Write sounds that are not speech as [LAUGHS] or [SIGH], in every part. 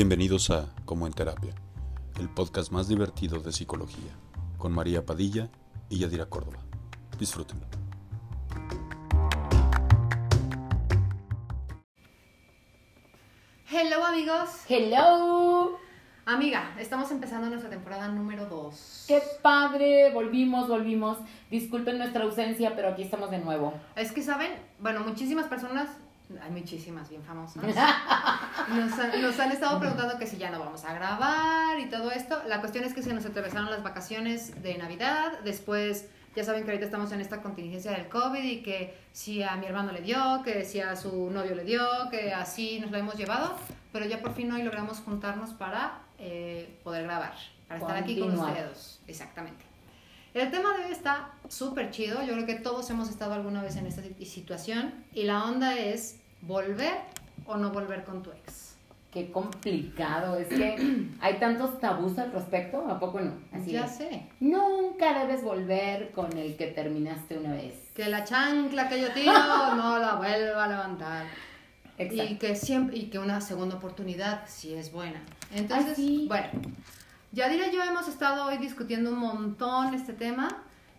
Bienvenidos a Como en Terapia, el podcast más divertido de psicología, con María Padilla y Yadira Córdoba. Disfrútenlo. Hello amigos. Hello. Amiga, estamos empezando nuestra temporada número 2. Qué padre, volvimos, volvimos. Disculpen nuestra ausencia, pero aquí estamos de nuevo. Es que saben, bueno, muchísimas personas, hay muchísimas bien famosas, [LAUGHS] nos han, nos han estado preguntando que si ya no vamos a grabar y todo esto. La cuestión es que se nos atravesaron las vacaciones de Navidad, después ya saben que ahorita estamos en esta contingencia del COVID y que si a mi hermano le dio, que si a su novio le dio, que así nos lo hemos llevado, pero ya por fin hoy logramos juntarnos para eh, poder grabar, para estar aquí con ustedes. Exactamente. El tema de hoy está súper chido, yo creo que todos hemos estado alguna vez en esta si- situación y la onda es volver o no volver con tu ex. Qué complicado, es que [CLEARS THROAT] hay tantos tabús al respecto, ¿a poco no? Así ya es. sé, Nunca debes volver con el que terminaste una vez. que la chancla que yo tiro [LAUGHS] no la vuelva a levantar. Y Exacto. que siempre y que una segunda oportunidad si es buena. Entonces, sí. bueno, Yadira y yo hemos estado hoy discutiendo un montón este tema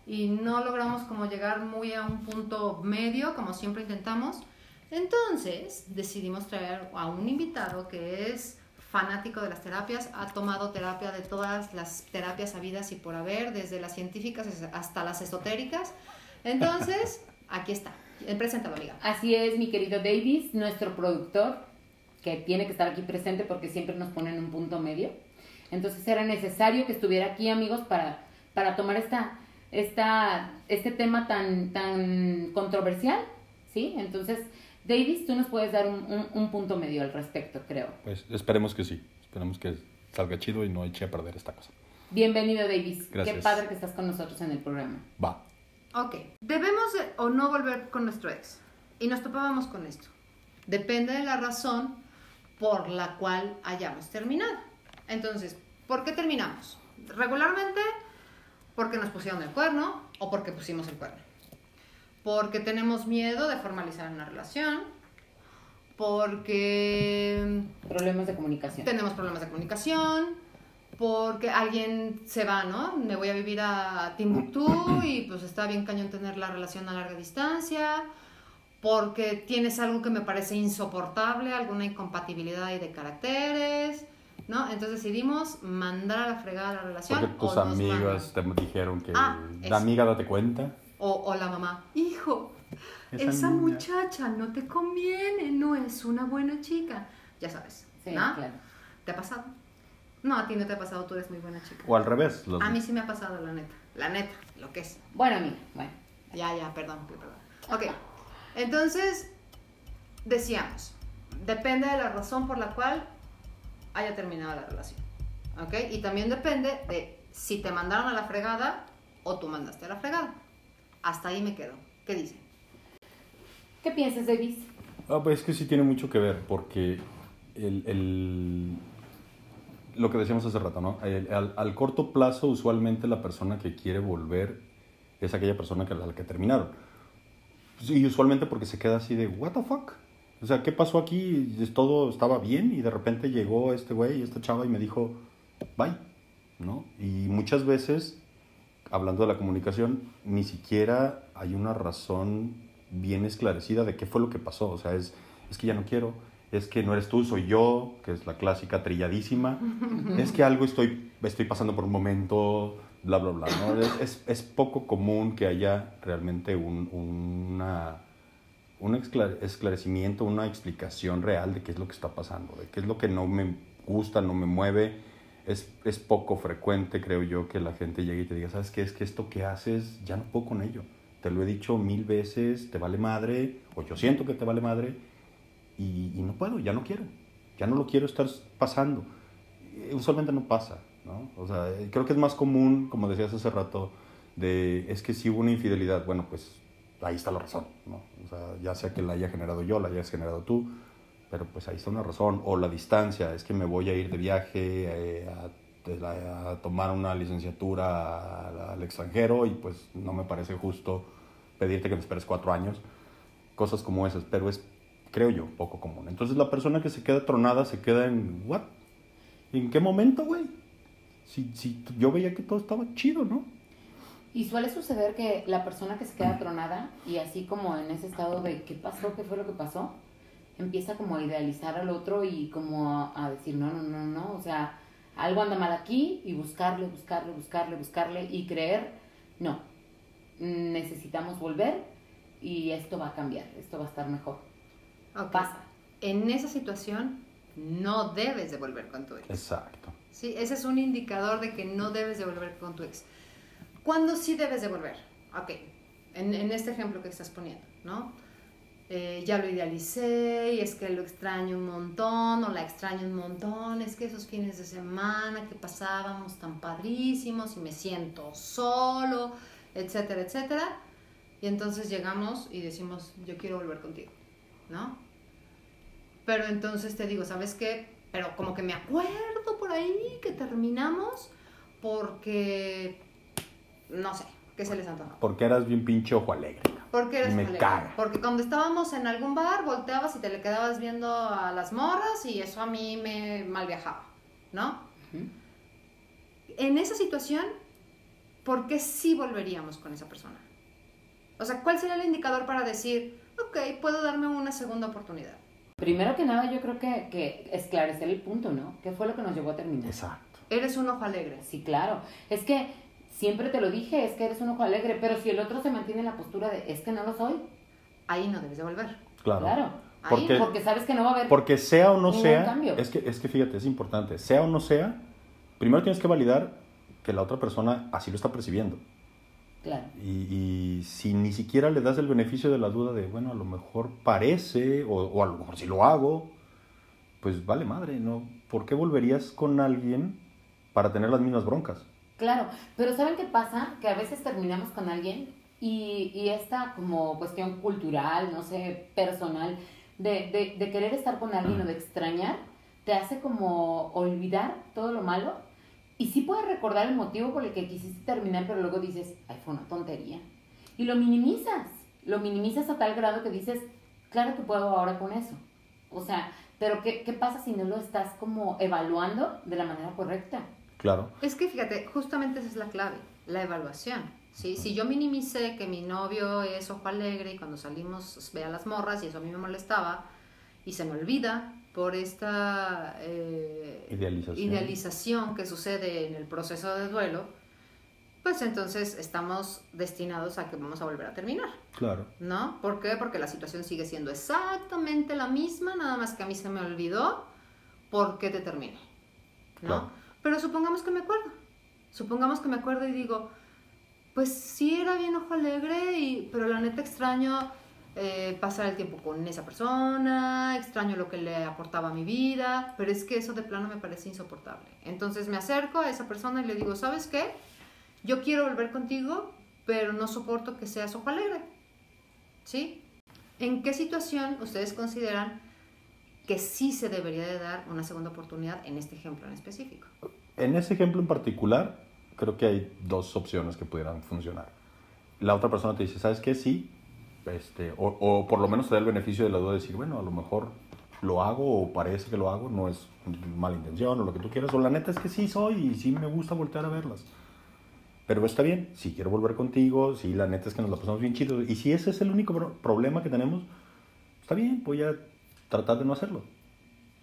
y no logramos como llegar muy a un punto medio como siempre intentamos. Entonces, decidimos traer a un invitado que es fanático de las terapias, ha tomado terapia de todas las terapias habidas y por haber, desde las científicas hasta las esotéricas. Entonces, [LAUGHS] aquí está. El presentado, amiga. Así es, mi querido Davis, nuestro productor, que tiene que estar aquí presente porque siempre nos pone en un punto medio. Entonces era necesario que estuviera aquí, amigos, para, para tomar esta, esta, este tema tan, tan controversial, ¿sí? Entonces, Davis, tú nos puedes dar un, un- un punto medio al respecto, creo. Pues esperemos que sí, esperemos que salga chido y no eche a perder esta cosa. Bienvenido, Davis. Qué Gracias. padre que estás con nosotros en el programa. Va. Ok, debemos de- o no volver con nuestro ex. Y nos topábamos con esto. Depende de la razón por la cual hayamos terminado. Entonces, ¿por qué terminamos? Regularmente porque nos pusieron el cuerno o porque pusimos el cuerno. Porque tenemos miedo de formalizar una relación. Porque Problemas de comunicación. tenemos problemas de comunicación, porque alguien se va, ¿no? Me voy a vivir a Timbuktu y pues está bien cañón tener la relación a larga distancia, porque tienes algo que me parece insoportable, alguna incompatibilidad ahí de caracteres, ¿no? Entonces decidimos mandar a la fregada la relación. Porque tus o amigas te dijeron que Ah, la amiga date cuenta. O, o la mamá, hijo, Esa esa, niña". muchacha no te conviene, no es una buena chica. Ya sabes, Sí, ¿no? claro. ¿Te ha pasado? No, a ti no te ha pasado, tú eres muy buena chica. O al revés. los- A mí sí me ha pasado, la neta. La neta, lo que es. Bueno, amiga, bueno. Ya, ya, perdón, perdón. Ok, entonces, decíamos, depende de la razón por la cual haya terminado la relación. ¿Ok? Y también depende de si te mandaron a la fregada o tú mandaste a la fregada. Hasta ahí me quedo. ¿Qué dicen? ¿Qué piensas, Davis? Ah, pues es que sí tiene mucho que ver, porque el, el- lo que decíamos hace rato, ¿no? El- al, al corto plazo, usualmente la persona que quiere volver es aquella persona que, a la que terminaron. Y usualmente porque se queda así de, ¿What the fuck? O sea, ¿qué pasó aquí? Todo estaba bien y de repente llegó este güey, esta chava y me dijo, bye, ¿no? Y muchas veces, hablando de la comunicación, ni siquiera hay una razón bien esclarecida de qué fue lo que pasó. O sea, es, es que ya no quiero, es que no eres tú, soy yo, que es la clásica trilladísima. [LAUGHS] es que algo estoy, estoy pasando por un momento, bla, bla, bla. ¿no? Es, es, es poco común que haya realmente un, una, un esclare- esclarecimiento, una explicación real de qué es lo que está pasando, de qué es lo que no me gusta, no me mueve. Es, es poco frecuente, creo yo, que la gente llegue y te diga, ¿sabes qué? Es que esto que haces, ya no puedo con ello. Te lo he dicho mil veces, te vale madre, o yo siento que te vale madre, y, y no puedo, ya no quiero. Ya no lo quiero estar pasando. Eh, Usualmente no pasa, ¿no? O sea, eh, creo que es más común, como decías hace rato, de, es que si hubo una infidelidad, bueno, pues ahí está la razón, ¿no? O sea, ya sea que la haya generado yo, la hayas generado tú, pero pues ahí está una razón. O la distancia, es que me voy a ir de viaje eh, a, tomar una licenciatura al, al extranjero y pues no me parece justo pedirte que me esperes cuatro años. Cosas como esas, pero es, creo yo, poco común. Entonces la persona que se queda tronada se queda en, ¿what? ¿En qué momento, güey? Si, si yo veía que todo estaba chido, ¿no? Y suele suceder que la persona que se queda tronada y así como en ese estado de qué pasó, qué fue lo que pasó, empieza como a idealizar al otro y como a, a decir, no, no, no, no, o sea, algo anda mal aquí y buscarle, buscarle, buscarle, buscarle y creer, no, necesitamos volver y esto va a cambiar, esto va a estar mejor. Pasa. En esa situación no debes de volver con tu ex. Exacto. Sí, ese es un indicador de que no debes de volver con tu ex. ¿Cuándo sí debes de volver? Ok, en, en este ejemplo que estás poniendo, ¿no? Eh, ya lo idealicé y es que lo extraño un montón o la extraño un montón, es que esos fines de semana que pasábamos tan padrísimos y me siento solo, etcétera, etcétera. Y entonces llegamos y decimos, yo quiero volver contigo, ¿no? Pero entonces te digo, ¿sabes qué? Pero como que me acuerdo por ahí que terminamos porque, no sé, ¿qué se les antojó? Porque eras bien pinche ojo alegre. Porque eres Me alegre. caga. Porque cuando estábamos en algún bar, volteabas y te le quedabas viendo a las morras y eso a mí me mal viajaba, ¿no? Ujú. En esa situación, ¿por qué sí volveríamos con esa persona? O sea, ¿cuál sería el indicador para decir, ok, puedo darme una segunda oportunidad? Primero que nada, yo creo que, que esclarecer el punto, ¿no? ¿Qué fue lo que nos llevó a terminar? Exacto. Eres un ojo alegre. Sí, claro. Es que siempre te lo dije, es que eres un ojo alegre, pero si el otro se mantiene en la postura de es que no lo soy, Ahí no debes de volver. Claro. claro. Ahí, Porque, Porque sabes que no va a haber. porque sea o no sea, cambio. es que, es que fíjate, es importante, sea o no sea, primero tienes que validar que la otra persona así lo está percibiendo. Claro. Y, y si ni siquiera le das el beneficio de la duda de, bueno, a lo mejor parece, o, o a lo mejor si lo hago, pues vale madre, ¿no? ¿Por qué volverías con alguien para tener las mismas broncas? Claro, pero ¿saben qué pasa? Que a veces terminamos con alguien y, esta como cuestión cultural, no sé, personal, de querer estar con alguien o de extrañar, te hace como olvidar todo lo malo y sí puedes recordar el motivo por el que quisiste terminar, pero luego dices, ay, fue una tontería. Y lo minimizas, lo minimizas a tal grado que dices, claro que puedo ahora con eso. O sea, pero ¿qué, qué pasa si no lo estás como evaluando de la manera correcta? Claro. Es que fíjate, justamente esa es la clave, la evaluación. ¿sí? Si yo minimicé que mi novio es ojo alegre y cuando salimos ve a las morras y eso a mí me molestaba y se me olvida por esta eh, Idealización. idealización que sucede en el proceso de duelo, pues entonces estamos destinados a que vamos a volver a terminar. Claro. ¿No? ¿Por qué? Porque la situación sigue siendo exactamente la misma, nada más que a mí se me olvidó por qué te terminé. ¿No? Claro. Pero supongamos que me acuerdo. Supongamos que me acuerdo y digo, pues sí era bien ojo alegre, y, pero la neta extraño eh, pasar el tiempo con esa persona, extraño lo que le aportaba a mi vida, pero es que eso de plano me parece insoportable. Entonces me acerco a esa persona y le digo, ¿sabes qué? Yo quiero volver contigo, pero no soporto que seas ojo alegre. ¿Sí? ¿En qué situación ustedes consideran que sí se debería de dar una segunda oportunidad en este ejemplo en específico? En ese ejemplo en particular, creo que hay dos opciones que pudieran funcionar. La otra persona te dice, ¿sabes qué? Sí. Este, o, por lo menos te da el beneficio de la duda de decir, bueno, a lo mejor lo hago o parece que lo hago, no es mala intención o lo que tú quieras, o la neta es que sí soy y sí me gusta voltear a verlas. Pero está bien, si quiero volver contigo, si la neta es que nos la pasamos bien chido, y si ese es el único pro- problema que tenemos, está bien, voy a tratar de no hacerlo.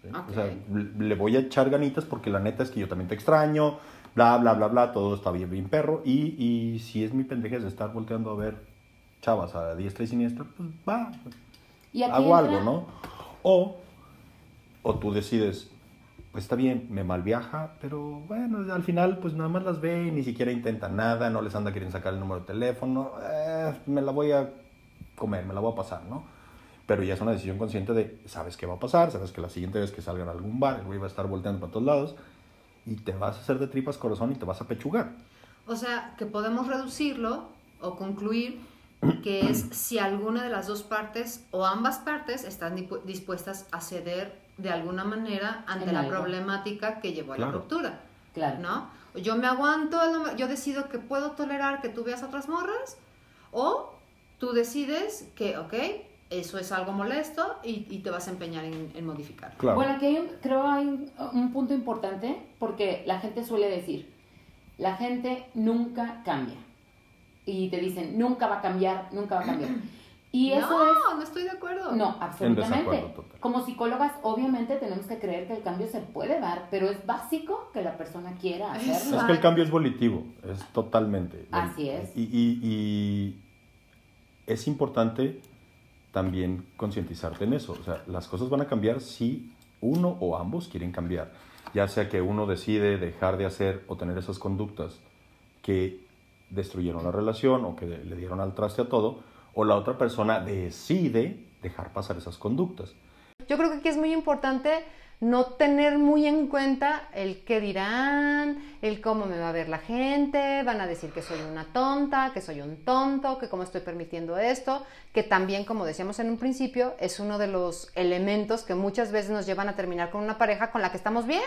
¿sí? O sea, le voy a echar ganitas porque la neta es que yo también te extraño, bla, bla, bla, bla, todo está bien, bien perro. Y, y si es mi pendejez de estar volteando a ver chavas a diestra y siniestra, pues va, Y hago entra- algo, ¿no? O, o tú decides, pues está bien, me malviaja, pero bueno, al final pues nada más las ve y ni siquiera intenta nada, no les anda queriendo sacar el número de teléfono, eh, me la voy a comer, me la voy a pasar, ¿no? Pero ya es una decisión consciente de, sabes qué va a pasar, sabes que la siguiente vez que salgan a algún bar, el güey va a estar volteando para todos lados y te vas a hacer de tripas corazón y te vas a pechugar. O sea, que podemos reducirlo o concluir que es [CLEARS THROAT] si alguna de las dos partes o ambas partes están dispuestas a ceder de alguna manera ante la problemática que llevó a la ruptura, Claro. ¿no? Yo me aguanto, a lo me- yo decido que puedo tolerar que tú veas a otras morras o tú decides que, ok, eso es algo molesto y, y te vas a empeñar en, en modificarlo. Claro. Bueno, aquí hay un- creo hay un, un punto importante porque la gente suele decir, la gente nunca cambia. Y te dicen, nunca va a cambiar, nunca va a cambiar. Y [CLEARS THROAT] eso no, es... no estoy de acuerdo. No, absolutamente. Como psicólogas, obviamente tenemos que creer que el cambio se puede dar, pero es básico que la persona quiera hacerlo. Es que el cambio es volitivo, es totalmente. Así es. Y, y- y es importante también concientizarte en eso. O sea, las cosas van a cambiar si uno o ambos quieren cambiar. Ya sea que uno decide dejar de hacer o tener esas conductas que destruyeron la relación o que le dieron al traste a todo, o la otra persona decide dejar pasar esas conductas. Yo creo que aquí es muy importante no tener muy en cuenta el qué dirán, el cómo me va a ver la gente, van a decir que soy una tonta, que soy un tonto, que cómo estoy permitiendo esto, que también, como decíamos en un principio, es uno de los elementos que muchas veces nos llevan a terminar con una pareja con la que estamos bien,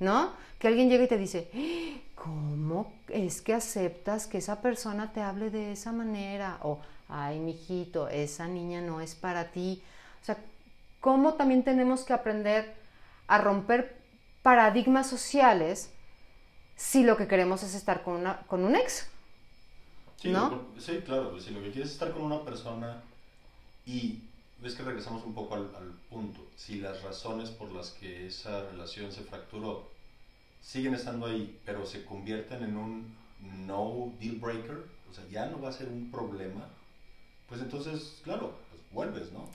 ¿no? Que alguien llega y te dice, "¡Ah! ¿cómo es que aceptas que esa persona te hable de esa manera? O, ay, mijito, esa niña no es para ti. O sea, cómo también tenemos que aprender a romper paradigmas sociales si lo que queremos es estar con, una, con un ex. Sí, ¿No? sí, claro, si lo que quieres es estar con una persona y ves que regresamos un poco al, al punto, si las razones por las que esa relación se fracturó siguen estando ahí, pero se convierten en un no deal breaker, o sea, ya no va a ser un problema, pues entonces, claro, pues vuelves, ¿no?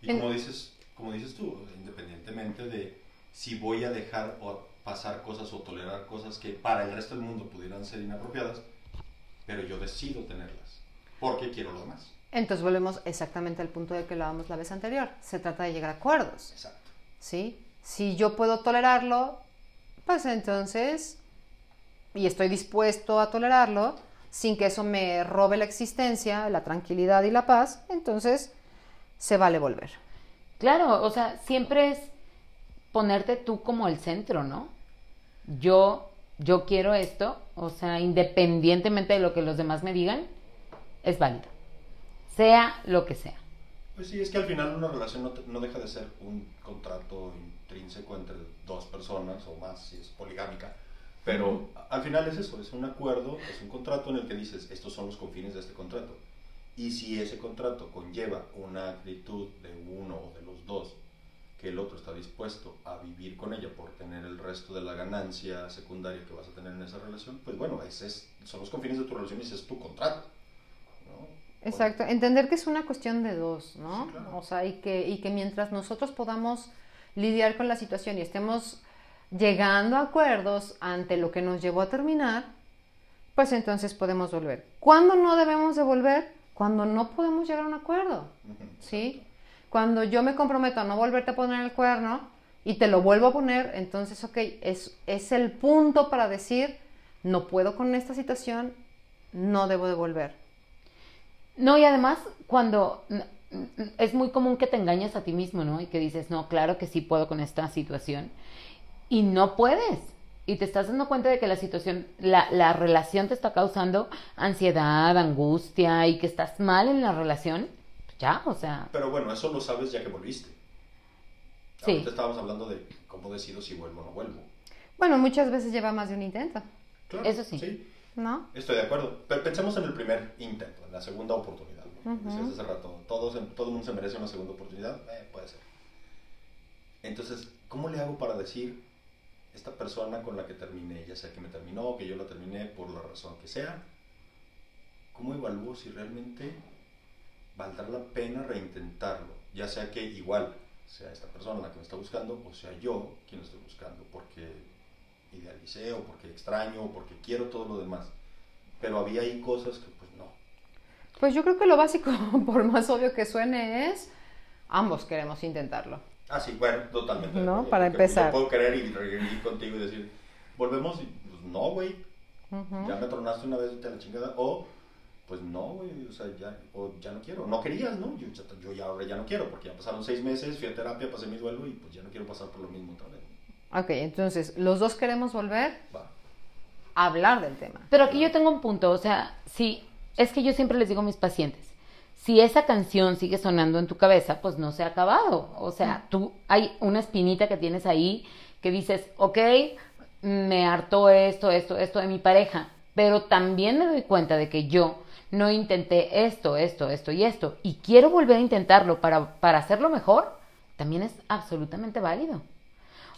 Y como dices, como dices tú, independientemente de si voy a dejar o pasar cosas o tolerar cosas que para el resto del mundo pudieran ser inapropiadas, pero yo decido tenerlas, porque quiero lo demás. Entonces volvemos exactamente al punto de que hablábamos la vez anterior. Se trata de llegar a acuerdos, Exacto. ¿sí? Si yo puedo tolerarlo, pues entonces, y estoy dispuesto a tolerarlo, sin que eso me robe la existencia, la tranquilidad y la paz, entonces se vale volver. Claro, o sea, siempre es ponerte tú como el centro, ¿no? Yo, yo quiero esto, o sea, independientemente de lo que los demás me digan, es válido. Sea lo que sea. Pues sí, es que al final una relación no, no deja de ser un contrato intrínseco entre dos personas o más, si es poligámica. Pero al final es eso, es un acuerdo, es un contrato en el que dices, estos son los confines de este contrato. Y si ese contrato conlleva una actitud de uno o de los dos, que el otro está dispuesto a vivir con ella por tener el resto de la ganancia secundaria que vas a tener en esa relación, pues bueno, ese es, son los confines de tu relación y ese es tu contrato. ¿no? Exacto, entender que es una cuestión de dos, ¿no? Sí, claro. O sea, y que, y que mientras nosotros podamos lidiar con la situación y estemos llegando a acuerdos ante lo que nos llevó a terminar, pues entonces podemos volver. ¿Cuándo no debemos de volver? Cuando no podemos llegar a un acuerdo. ¿sí? Cuando yo me comprometo a no volverte a poner el cuerno y te lo vuelvo a poner, entonces, ok, es, es el punto para decir, no puedo con esta situación, no debo de volver. No, y además, cuando es muy común que te engañes a ti mismo, ¿no? Y que dices, no, claro que sí puedo con esta situación. Y no puedes. Y te estás dando cuenta de que la situación, la, la relación te está causando ansiedad, angustia y que estás mal en la relación. Ya, o sea, Pero bueno, eso lo sabes ya que volviste. Sí. Ahorita estábamos hablando de cómo decido si vuelvo o no vuelvo. Bueno, muchas veces lleva más de un intento, Claro, Eso sí. ¿no? estoy de acuerdo. Pero pensemos en el primer intento, en la segunda oportunidad. ¿no? Ujú. Decías hace rato, todos, todo el mundo se merece una segunda oportunidad. Eh, puede ser. Entonces, ¿cómo le hago para decir esta persona con la que terminé, ya sea que me terminó o que yo la terminé por la razón que sea? ¿Cómo evalúo si realmente valdrá la pena reintentarlo? Ya sea que igual sea esta persona la que me está buscando o sea yo quien lo estoy buscando porque idealicé o porque extraño o porque quiero todo lo demás. Pero había ahí cosas que pues no. Pues yo creo que lo básico, [LAUGHS] por más obvio que suene, es ambos queremos intentarlo. Ah, sí, bueno, totalmente. No, Porque para empezar. Yo puedo querer y reír contigo y decir, volvemos y pues no, güey, Ujú. ya me tronaste una vez, vete a la chingada. O, pues no, güey, o sea, ya, o ya no quiero. No querías, ¿no? Yo, ya- yo ya ahora ya no quiero, porque ya pasaron seis meses, fui a terapia, pasé mi duelo y pues ya no quiero pasar por lo mismo otra vez. Ok, entonces, los dos queremos volver Va. a hablar del tema. Pero aquí yo tengo un punto, o sea, si es que yo siempre les digo a mis pacientes, si esa canción sigue sonando en tu cabeza, pues no se ha acabado. O sea, tú hay una espinita que tienes ahí que dices, ok, me hartó esto, esto, esto de mi pareja, pero también me doy cuenta de que yo no intenté esto, esto, esto y esto, y quiero volver a intentarlo para, para hacerlo mejor, también es absolutamente válido.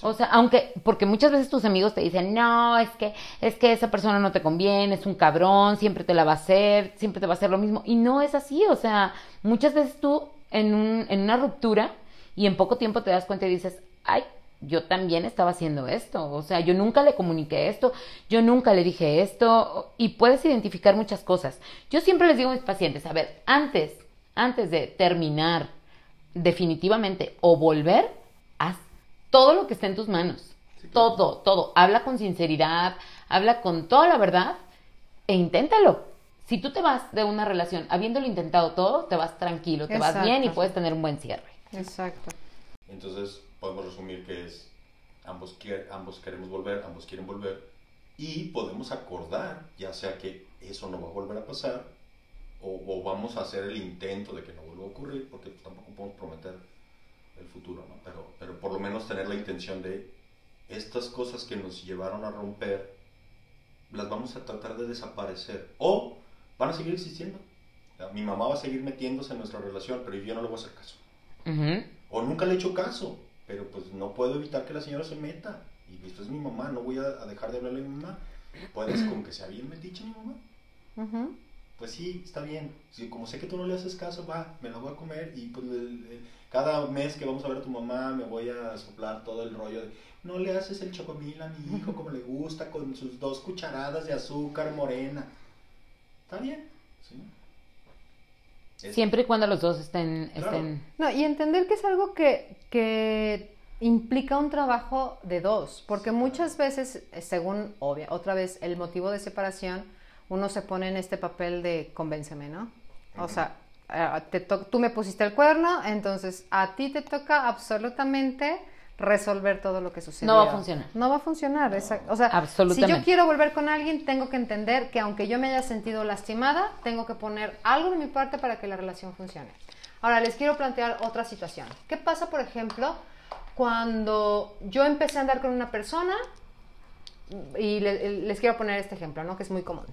O sea, aunque, porque muchas veces tus amigos te dicen, no, es que, es que esa persona no te conviene, es un cabrón, siempre te la va a hacer, siempre te va a hacer lo mismo. Y no es así, o sea, muchas veces tú en, un, en una ruptura y en poco tiempo te das cuenta y dices, ay, yo también estaba haciendo esto, o sea, yo nunca le comuniqué esto, yo nunca le dije esto, y puedes identificar muchas cosas. Yo siempre les digo a mis pacientes, a ver, antes, antes de terminar definitivamente o volver, haz todo lo que esté en tus manos. Todo, todo. Habla con sinceridad, habla con toda la verdad e inténtalo. Si tú te vas de una relación habiéndolo intentado todo, te vas tranquilo, te vas bien y puedes tener un buen cierre. Exacto. Entonces, podemos resumir que es ambos, ambos queremos volver, ambos quieren volver y podemos acordar, ya sea que eso no va a volver a pasar o, vamos a hacer el intento de que no vuelva a ocurrir, porque tampoco podemos prometer el futuro, ¿no? Pero, pero por lo menos tener la intención de estas cosas que nos llevaron a romper, las vamos a tratar de desaparecer o van a seguir existiendo. Mi mamá va a seguir metiéndose en nuestra relación, pero yo no le voy a hacer caso. O nunca le he hecho caso pero pues no puedo evitar que la señora se meta. Y esto es mi mamá, no voy a, dejar de hablarle a mi mamá. Puedes con que sea bien metiche mi mamá. Pues sí, está bien. Si, como sé que tú no le haces caso, va, me la voy a comer y pues cada mes que vamos a ver a tu mamá me voy a soplar todo el rollo de no le haces el chocomil a mi hijo como le gusta con sus dos cucharadas de azúcar morena. Está bien, ¿sí? Siempre y cuando los dos estén, estén... No, y entender que es algo que, que implica un trabajo de dos, porque muchas veces, según, obvia, otra vez, el motivo de separación, uno se pone en este papel de convénceme, ¿no? O sea, te tú me pusiste el cuerno, entonces a ti te toca absolutamente resolver todo lo que sucede. No va a funcionar. No va a funcionar. O sea, si yo quiero volver con alguien, tengo que entender que aunque yo me haya sentido lastimada, tengo que poner algo de mi parte para que la relación funcione. Ahora, les quiero plantear otra situación. ¿Qué pasa, por ejemplo, cuando yo empecé a andar con una persona? Y les quiero poner este ejemplo, ¿no? Que es muy común.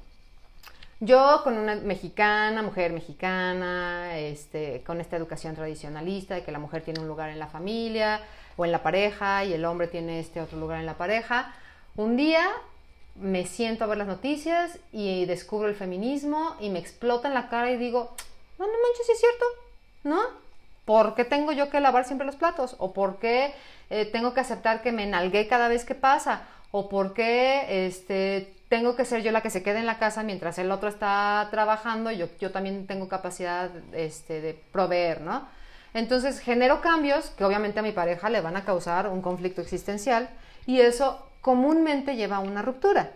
Yo con una mexicana, mujer mexicana, este, con esta educación tradicionalista de que la mujer tiene un lugar en la familia, o en la pareja y el hombre tiene este otro lugar en la pareja. Un día me siento a ver las noticias y descubro el feminismo y me explota en la cara y digo, no, no manches, si es cierto, ¿no? ¿Por qué tengo yo que lavar siempre los platos? ¿O por qué eh, tengo que aceptar que me nalgué cada vez que pasa? ¿O por qué este, tengo que ser yo la que se quede en la casa mientras el otro está trabajando? Yo, yo también tengo capacidad este, de proveer, ¿no? Entonces genero cambios que obviamente a mi pareja le van a causar un conflicto existencial y eso comúnmente lleva a una ruptura.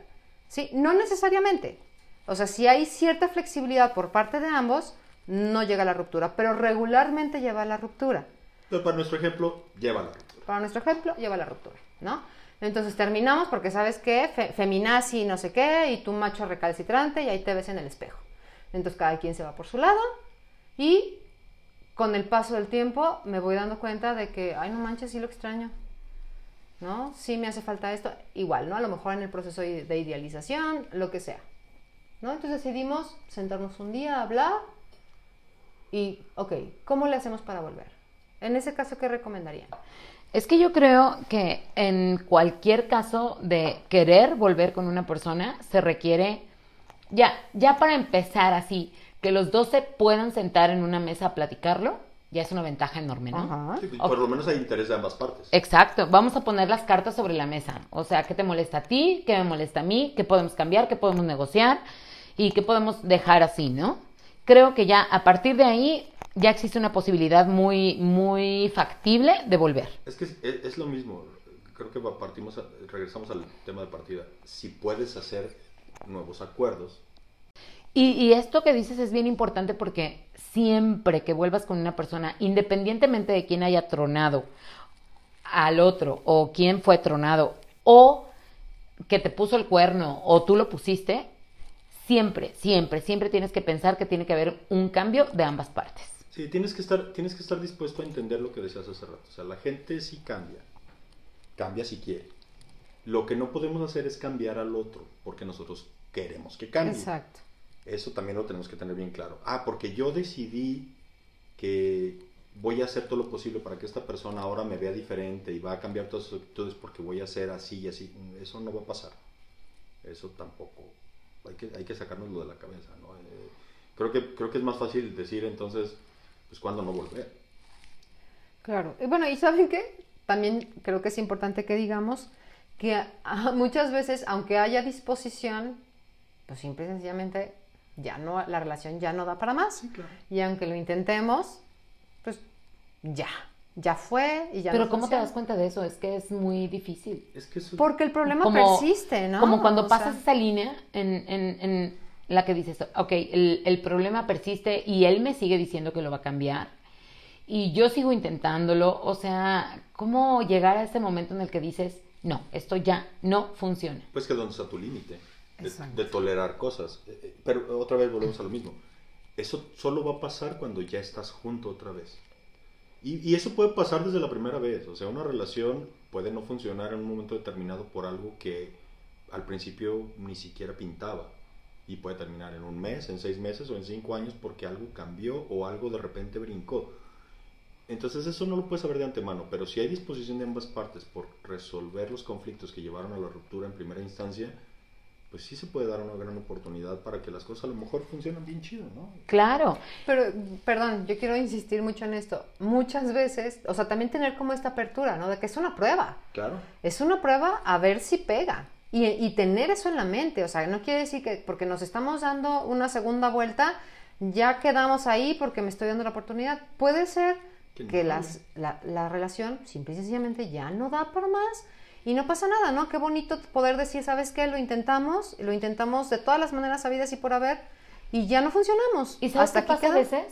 ¿sí? No necesariamente. O sea, si hay cierta flexibilidad por parte de ambos, no llega a la ruptura, pero regularmente lleva a la ruptura. Pero para nuestro ejemplo, lleva a la ruptura. Para nuestro ejemplo, lleva a la ruptura, ¿no? Entonces terminamos porque sabes que feminazi no sé qué y tú macho recalcitrante y ahí te ves en el espejo. Entonces cada quien se va por su lado y con el paso del tiempo me voy dando cuenta de que, ay, no manches, sí lo extraño. ¿No? Sí me hace falta esto. Igual, ¿no? A lo mejor en el proceso de idealización, lo que sea. ¿No? Entonces decidimos sentarnos un día hablar y, ok, ¿cómo le hacemos para volver? En ese caso, ¿qué recomendarían? Es que yo creo que en cualquier caso de querer volver con una persona, se requiere, ya, ya para empezar así, que los dos se puedan sentar en una mesa a platicarlo, ya es una ventaja enorme, ¿no? por lo menos hay interés de ambas partes. Exacto, vamos a poner las cartas sobre la mesa. O sea, ¿qué te molesta a ti? ¿Qué me molesta a mí? ¿Qué podemos cambiar? ¿Qué podemos negociar? ¿Y qué podemos dejar así, no? Creo que ya a partir de ahí ya existe una posibilidad muy, muy factible de volver. Es que es, lo mismo. Creo que partimos, regresamos al tema de partida. Si puedes hacer nuevos acuerdos, y, esto que dices es bien importante porque siempre que vuelvas con una persona, independientemente de quién haya tronado al otro o quién fue tronado o que te puso el cuerno o tú lo pusiste, siempre, siempre, siempre tienes que pensar que tiene que haber un cambio de ambas partes. Sí, tienes que estar, tienes que estar dispuesto a entender lo que decías hace rato. O sea, la gente sí cambia. Cambia si quiere. Lo que no podemos hacer es cambiar al otro, porque nosotros queremos que cambie. Exacto. Eso también lo tenemos que tener bien claro. Ah, porque yo decidí que voy a hacer todo lo posible para que esta persona ahora me vea diferente y va a cambiar todas sus actitudes porque voy a ser así y así. Eso no va a pasar. Eso tampoco. Hay que, hay que sacárnoslo de la cabeza, ¿no? Eh, creo, que, creo que es más fácil decir entonces, pues, ¿cuándo no volver? Claro. Y bueno, ¿y saben qué? También creo que es importante que digamos que ah, muchas veces, aunque haya disposición, pues simple y sencillamente ya no, la relación ya no da para más. Y aunque lo intentemos, pues ya, ya fue y ya Pero no ¿cómo te das cuenta de eso? Es que es muy difícil. Es que eso... Porque el problema Como- persiste, ¿no? Como cuando O pasas sea, esa línea en, en, en la que dices, ok, el, el problema persiste y él me sigue diciendo que lo va a cambiar y yo sigo intentándolo, o sea, ¿cómo llegar a ese momento en el que dices, no, esto ya no funciona? Pues que dónde está tu límite de, tolerar cosas. Eh, eh, Pero otra vez volvemos a lo mismo. Eso solo va a pasar cuando ya estás junto otra vez. Y, y eso puede pasar desde la primera vez. O sea, una relación puede no funcionar en un momento determinado por algo que al principio ni siquiera pintaba. Y puede terminar en un mes, en seis meses o en cinco años porque algo cambió o algo de repente brincó. Entonces eso no lo puedes saber de antemano, pero si hay disposición de ambas partes por resolver los conflictos que llevaron a la ruptura en primera instancia, pues sí se puede dar una gran oportunidad para que las cosas a lo mejor funcionen bien chido, ¿no? Claro, Pero, perdón, yo quiero insistir mucho en esto. Muchas veces, o sea, también tener como esta apertura, ¿no? De que es una prueba. Claro. Es una prueba a ver si pega. Y, y tener eso en la mente, o sea, no quiere decir que porque nos estamos dando una segunda vuelta, ya quedamos ahí porque me estoy dando la oportunidad. Puede ser Que las, la, la relación simple y sencillamente ya no da para más y no pasa nada, ¿no? Qué bonito poder decir, ¿sabes qué? Lo intentamos, lo intentamos de todas las maneras sabidas y por haber y ya no funcionamos. ¿Y sabes Hasta qué aquí pasa a veces?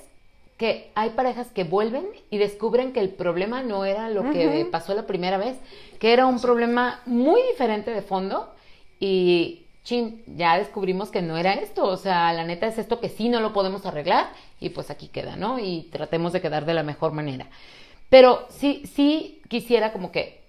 Que hay parejas que vuelven y descubren que el problema no era lo que pasó la primera vez, que era un problema muy diferente de fondo y chin, ya descubrimos que no era esto, o sea, la neta es esto que sí no lo podemos arreglar y pues aquí queda, ¿no? Y tratemos de quedar de la mejor manera. Pero sí, sí quisiera como que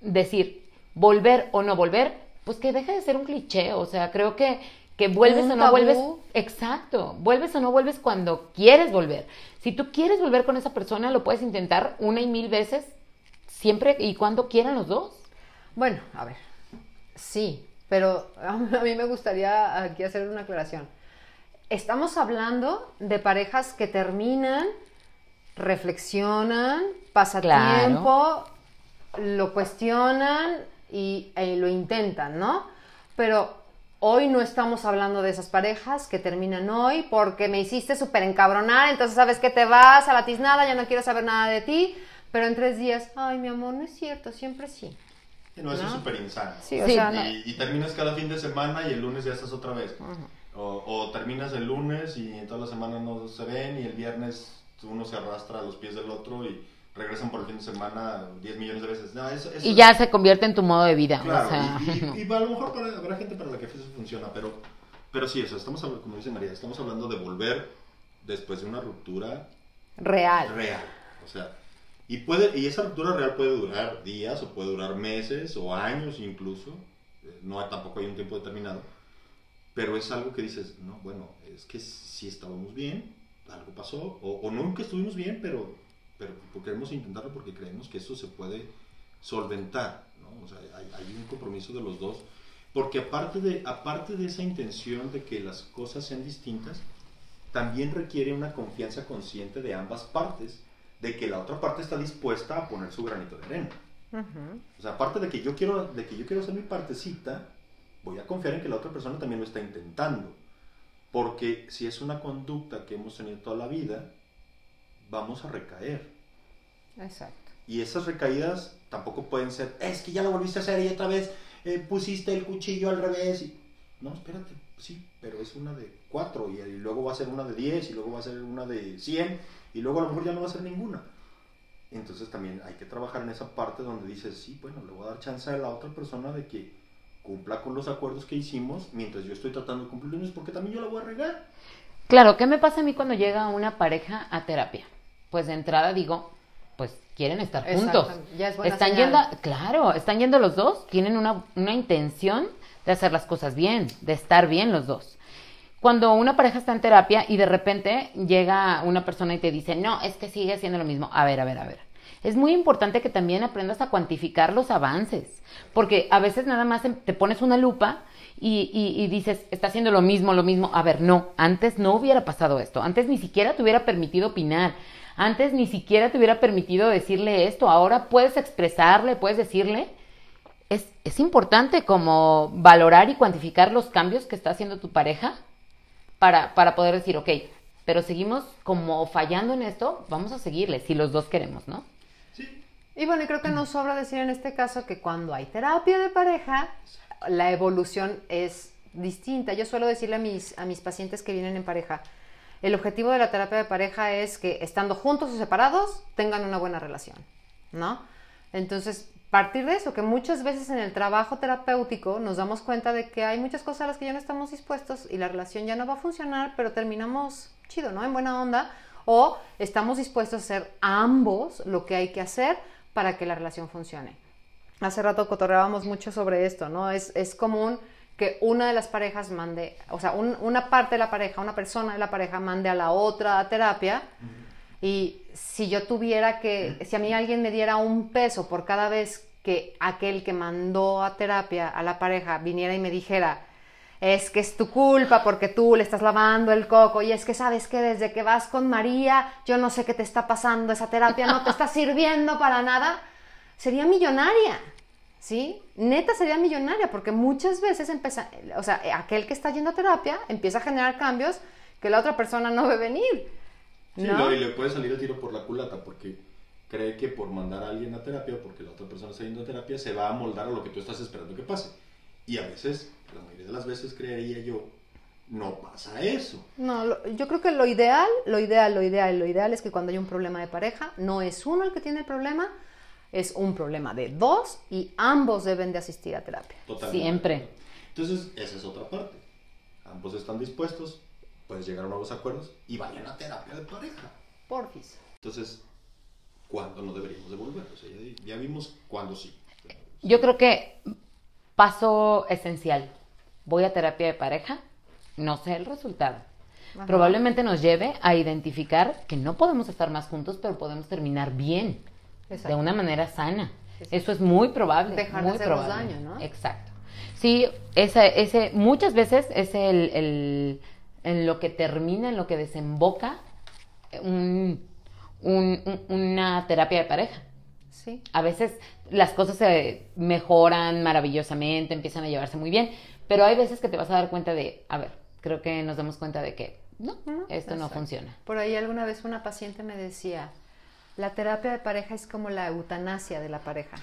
decir, volver o no volver, pues que deje de ser un cliché, o sea, creo que, que vuelves o no tabú. vuelves, exacto, vuelves o no vuelves cuando quieres volver. Si tú quieres volver con esa persona, lo puedes intentar una y mil veces, siempre y cuando quieran los dos. Bueno, a ver, sí, pero [LAUGHS] a mí me gustaría aquí hacer una aclaración. Estamos hablando de parejas que terminan, reflexionan, pasa Claro. Lo cuestionan y, e lo intentan, ¿no? Pero hoy no estamos hablando de esas parejas que terminan hoy porque me hiciste súper encabronar, entonces sabes que te vas a la tiznada, ya no quiero saber nada de ti, pero en tres días, ay, mi amor, no es cierto, siempre sí. No, eso ¿No? es súper insano. Sí, o Sí. sea, no. Y, y terminas cada fin de semana y el lunes ya estás otra vez. o, o terminas el lunes y en toda la semana no se ven y el viernes uno se arrastra a los pies del otro y regresan por el fin de semana 10 millones de veces. No, eso- eso Y es- ya se convierte en tu modo de vida. Claro, o sea, y, y- y [LAUGHS] a lo mejor para, habrá gente para la que eso funciona, pero, pero sí, eso, estamos hablando, como dice María, estamos hablando de volver después de una ruptura Real. real. O sea, y, puede, y esa ruptura real puede durar días o puede durar meses o años incluso. Eh, No tampoco hay un tiempo determinado. Pero es algo que dices, no, bueno, es que si estábamos bien, algo pasó, o, o nunca estuvimos bien, pero, pero queremos intentarlo porque creemos que eso se puede solventar, ¿no? O sea, hay, hay un compromiso de los dos, porque aparte de, aparte de esa intención de que las cosas sean distintas, también requiere una confianza consciente de ambas partes, de que la otra parte está dispuesta a poner su granito de arena. Ujú. O sea, aparte de que yo quiero, de que yo quiero hacer mi partecita, voy a confiar en que la otra persona también lo está intentando. Porque si es una conducta que hemos tenido toda la vida, vamos a recaer. Exacto. Y esas recaídas tampoco pueden ser, es que ya lo volviste a hacer y otra vez eh, pusiste el cuchillo al revés. Y... No, espérate, sí, pero es una de cuatro y, y luego va a ser una de diez y luego va a ser una de cien y luego a lo mejor ya no va a ser ninguna. Entonces también hay que trabajar en esa parte donde dices, sí, bueno, le voy a dar chance a la otra persona de que cumpla con los acuerdos que hicimos mientras yo estoy tratando de cumplir los porque también yo la voy a regar. Claro, ¿qué me pasa a mí cuando llega una pareja a terapia? Pues de entrada digo, pues quieren estar juntos. Ya es buena están señal. yendo, claro, están yendo los dos, tienen una, una intención de hacer las cosas bien, de estar bien los dos. Cuando una pareja está en terapia y de repente llega una persona y te dice, no, es que sigue haciendo lo mismo. A ver, a ver, a ver. Es muy importante que también aprendas a cuantificar los avances, porque a veces nada más te pones una lupa y, dices, está haciendo lo mismo, lo mismo. A ver, no, antes no hubiera pasado esto, antes ni siquiera te hubiera permitido opinar, antes ni siquiera te hubiera permitido decirle esto, ahora puedes expresarle, puedes decirle. Es, es importante como valorar y cuantificar los cambios que está haciendo tu pareja para, para poder decir, ok, pero seguimos como fallando en esto, vamos a seguirle, si los dos queremos, ¿no? Sí. Y bueno, creo que no sobra decir en este caso que cuando hay terapia de pareja, la evolución es distinta. Yo suelo decirle a mis, a mis pacientes que vienen en pareja, el objetivo de la terapia de pareja es que estando juntos o separados tengan una buena relación, ¿no? Entonces, partir de eso, que muchas veces en el trabajo terapéutico nos damos cuenta de que hay muchas cosas a las que ya no estamos dispuestos y la relación ya no va a funcionar, pero terminamos chido, ¿no? En buena onda. O estamos dispuestos a hacer ambos lo que hay que hacer para que la relación funcione. Hace rato cotorreábamos mucho sobre esto, ¿no? Es, es común que una de las parejas mande, o sea, un- una parte de la pareja, una persona de la pareja mande a la otra a terapia. Y si yo tuviera que, si a mí alguien me diera un peso por cada vez que aquel que mandó a terapia a la pareja viniera y me dijera, es que es tu culpa porque tú le estás lavando el coco y es que sabes que desde que vas con María, yo no sé qué te está pasando, esa terapia no te está [LAUGHS] sirviendo para nada, sería millonaria, ¿sí? Neta sería millonaria porque muchas veces empieza, o sea, aquel que está yendo a terapia empieza a generar cambios que la otra persona no ve venir. Sí, ¿no? lo- y le puede salir el tiro por la culata porque cree que por mandar a alguien a terapia, porque la otra persona está yendo a terapia, se va a moldar a lo que tú estás esperando que pase. Y a veces, la mayoría de las veces creería yo, no pasa eso. No, lo- yo creo que lo ideal, lo ideal, lo ideal, lo ideal es que cuando hay un problema de pareja, no es uno el que tiene el problema, es un problema de dos y ambos deben de asistir a terapia. Totalmente. Siempre. Entonces, esa es otra parte. Ambos están dispuestos, puedes llegar a nuevos acuerdos y vayan a terapia de pareja. Porfis. Entonces, ¿cuándo no deberíamos de volver? O sea, ya, ya vimos cuándo sí. Yo creo que paso esencial, voy a terapia de pareja, no sé el resultado. Ajá. Probablemente nos lleve a identificar que no podemos estar más juntos, pero podemos terminar bien, Exacto. de una manera sana. Eso es muy probable. Dejar de probable. daño, ¿no? Exacto. Sí, ese, ese, muchas veces es el, el- en lo que termina, en lo que desemboca un- un- un- una terapia de pareja. Sí. A veces las cosas se mejoran maravillosamente, empiezan a llevarse muy bien, pero hay veces que te vas a dar cuenta de, a ver, creo que nos damos cuenta de que no, No, esto no funciona. Por ahí alguna vez una paciente me decía, la terapia de pareja es como la eutanasia de la pareja.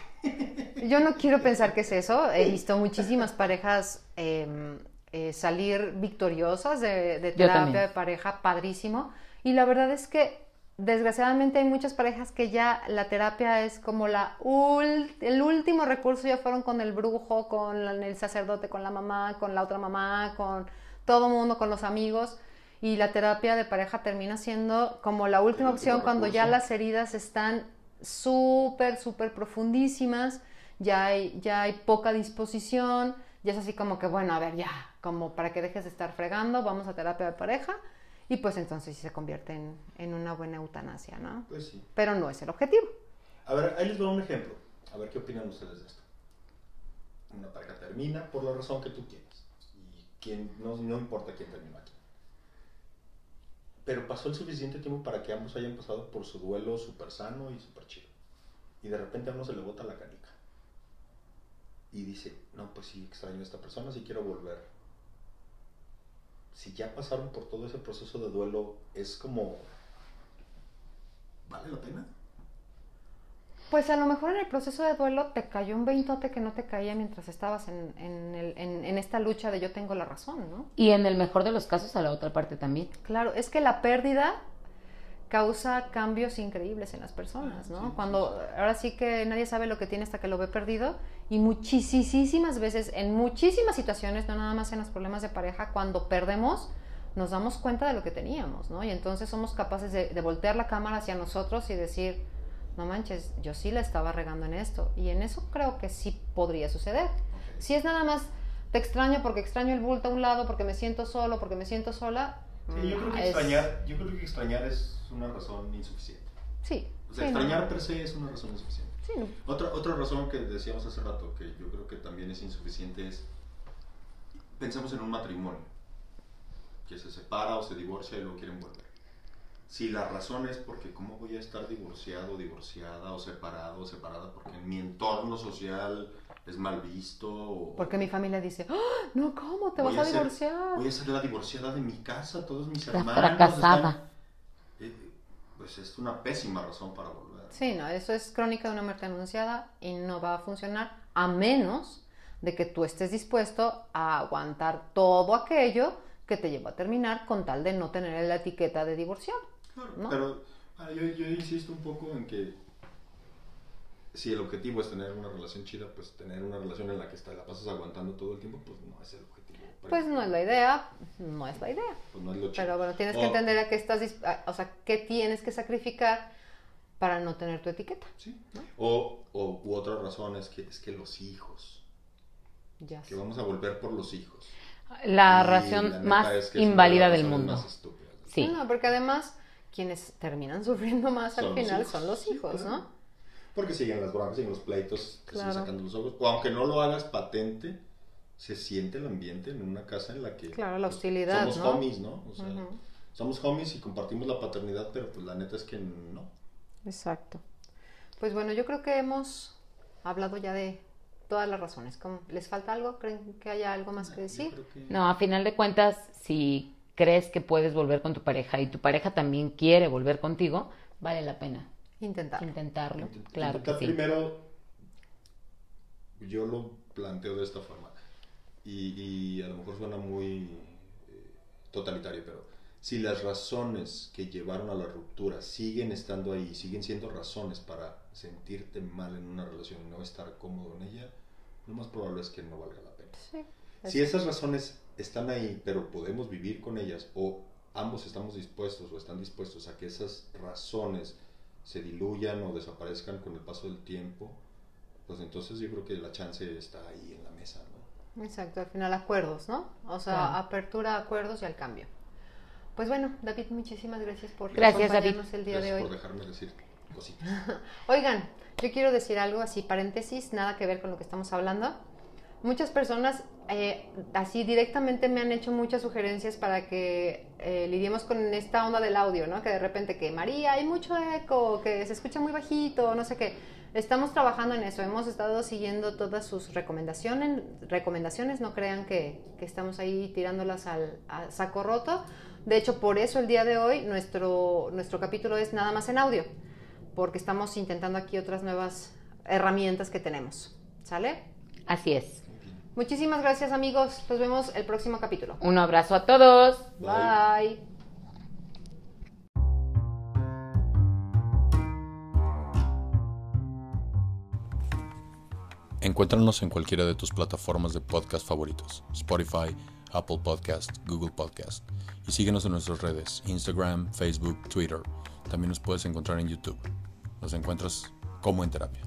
Yo no quiero pensar que es eso. He visto muchísimas parejas eh, eh, salir victoriosas de, de terapia de pareja, padrísimo. Y la verdad es que desgraciadamente hay muchas parejas que ya la terapia es como la el último recurso, ya fueron con el brujo, con el sacerdote, con la mamá, con la otra mamá, con todo mundo, con los amigos. Y la terapia de pareja termina siendo como la última opción cuando ya las heridas están súper, súper profundísimas, ya hay, ya hay poca disposición, ya es así como que, bueno, a ver, ya, como para que dejes de estar fregando, vamos a terapia de pareja y pues entonces sí se convierte en, en una buena eutanasia, ¿no? Pues sí. Pero no es el objetivo. A ver, ahí les doy un ejemplo. A ver qué opinan ustedes de esto. Una pareja termina por la razón que tú quieres. Y quién, no, no importa quién terminó aquí. Pero pasó el suficiente tiempo para que ambos hayan pasado por su duelo súper sano y súper chido. Y de repente a uno se le bota la canica. Y dice, no, pues sí, extraño a esta persona, sí quiero volver. Si ya pasaron por todo ese proceso de duelo, es como... ¿Vale la pena? Pues a lo mejor en el proceso de duelo te cayó un veintote que no te caía mientras estabas en, en el- en- en esta lucha de yo tengo la razón, ¿no? Y en el mejor de los casos a la otra parte también. Claro, es que la pérdida causa cambios increíbles en las personas, ¿no? Cuando ahora sí que nadie sabe lo que tiene hasta que lo ve perdido y muchísimas veces, en muchísimas situaciones, no nada más en los problemas de pareja, cuando perdemos, nos damos cuenta de lo que teníamos, ¿no? Y entonces somos capaces de, de voltear la cámara hacia nosotros y decir, no manches, yo sí la estaba regando en esto. Y en eso creo que sí podría suceder. Si es nada más, te extraño porque extraño el bulto a un lado, porque me siento solo, porque me siento sola. Sí, yo creo que es- extrañar, yo creo que extrañar es una razón insuficiente. Sí. O sea, sí, extrañar no. per se es una razón insuficiente. Sí, no. Otra, otra razón que decíamos hace rato, que yo creo que también es insuficiente, es pensemos en un matrimonio que se separa o se divorcia y luego quieren volver. Si la razón es porque cómo voy a estar divorciado, divorciada o separado o separada porque en mi entorno social es mal visto o Porque mi familia dice, "Ah, no, ¿cómo? ¿Te voy vas a, ser- divorciar? voy a ser la divorciada de mi casa, todos mis La hermanos fracasada. están- Eh, pues es una pésima razón para volver. Sí, no, eso es crónica de una muerte anunciada y no va a funcionar a menos de que tú estés dispuesto a aguantar todo aquello que te llevó a terminar con tal de no tener la etiqueta de divorciado. Claro, ¿no? pero ah, yo, yo insisto un poco en que si el objetivo es tener una relación chida, pues tener una relación en la que está, la pasas aguantando todo el tiempo, pues no es el objetivo. Pues no es la idea, no es la idea. Pues no es lo chido. Pero bueno, tienes que entender a qué estás, o sea, qué tienes que sacrificar para no tener tu etiqueta. Sí. O, o u otra razón es que, es que los hijos, Ya que sé. vamos a volver por los hijos. La Y razón neta más es que es una inválida de las del mundo. más estúpidas. Sí. No, porque además quienes terminan [LAUGHS] sufriendo más al Son final hijos. son los Sí, hijos, claro. ¿no? Porque siguen las broncas, siguen los pleitos, te siguen Claro. sacando los ojos. O aunque no lo hagas patente, se siente el ambiente en una casa en la que... Claro, la pues, hostilidad, Somos ¿no? homies, ¿no? O sea, somos homies y compartimos la paternidad, pero pues la neta es que no. Exacto. Pues bueno, yo creo que hemos hablado ya de todas las razones. ¿Cómo- ¿Les falta algo? ¿Creen que haya algo más que decir? que- No, a final de cuentas, si crees que puedes volver con tu pareja y tu pareja también quiere volver contigo, vale la pena Intentar. intentarlo. Intent- Claro que sí. primero, yo lo planteo de esta forma. Y, y a lo mejor suena muy eh, totalitario, pero si las razones que llevaron a la ruptura siguen estando ahí, siguen siendo razones para sentirte mal en una relación y no estar cómodo en ella, lo más probable es que no valga la pena. Sí. Si esas razones están ahí, pero podemos vivir con ellas, o ambos estamos dispuestos o están dispuestos a que esas razones se diluyan o desaparezcan con el paso del tiempo, pues entonces yo creo que la chance está ahí en la mesa, ¿no? Exacto, al final acuerdos, ¿no? O sea, Claro. apertura a acuerdos y al cambio. Pues bueno, David, muchísimas gracias por Gracias, David. acompañarnos el día de Gracias hoy. por dejarme decir cositas. [LAUGHS] Oigan, yo quiero decir algo así, paréntesis, nada que ver con lo que estamos hablando. Muchas personas eh, así directamente me han hecho muchas sugerencias para que eh, lidiemos con esta onda del audio, ¿no? Que de repente que María, hay mucho eco, que se escucha muy bajito, no sé qué. Estamos trabajando en eso, hemos estado siguiendo todas sus recomendaciones, recomendaciones no crean que, que estamos ahí tirándolas al saco roto. De hecho, por eso el día de hoy nuestro, nuestro capítulo es nada más en audio porque estamos intentando aquí otras nuevas herramientas que tenemos. ¿Sale? Así es. Muchísimas gracias amigos. Nos vemos el próximo capítulo. Un abrazo a todos. Bye. Encuéntranos en cualquiera de tus plataformas de podcast favoritos, Spotify, Apple Podcast, Google Podcast. Y síguenos en nuestras redes, Instagram, Facebook, Twitter. También nos puedes encontrar en YouTube. Nos encuentras como en terapia.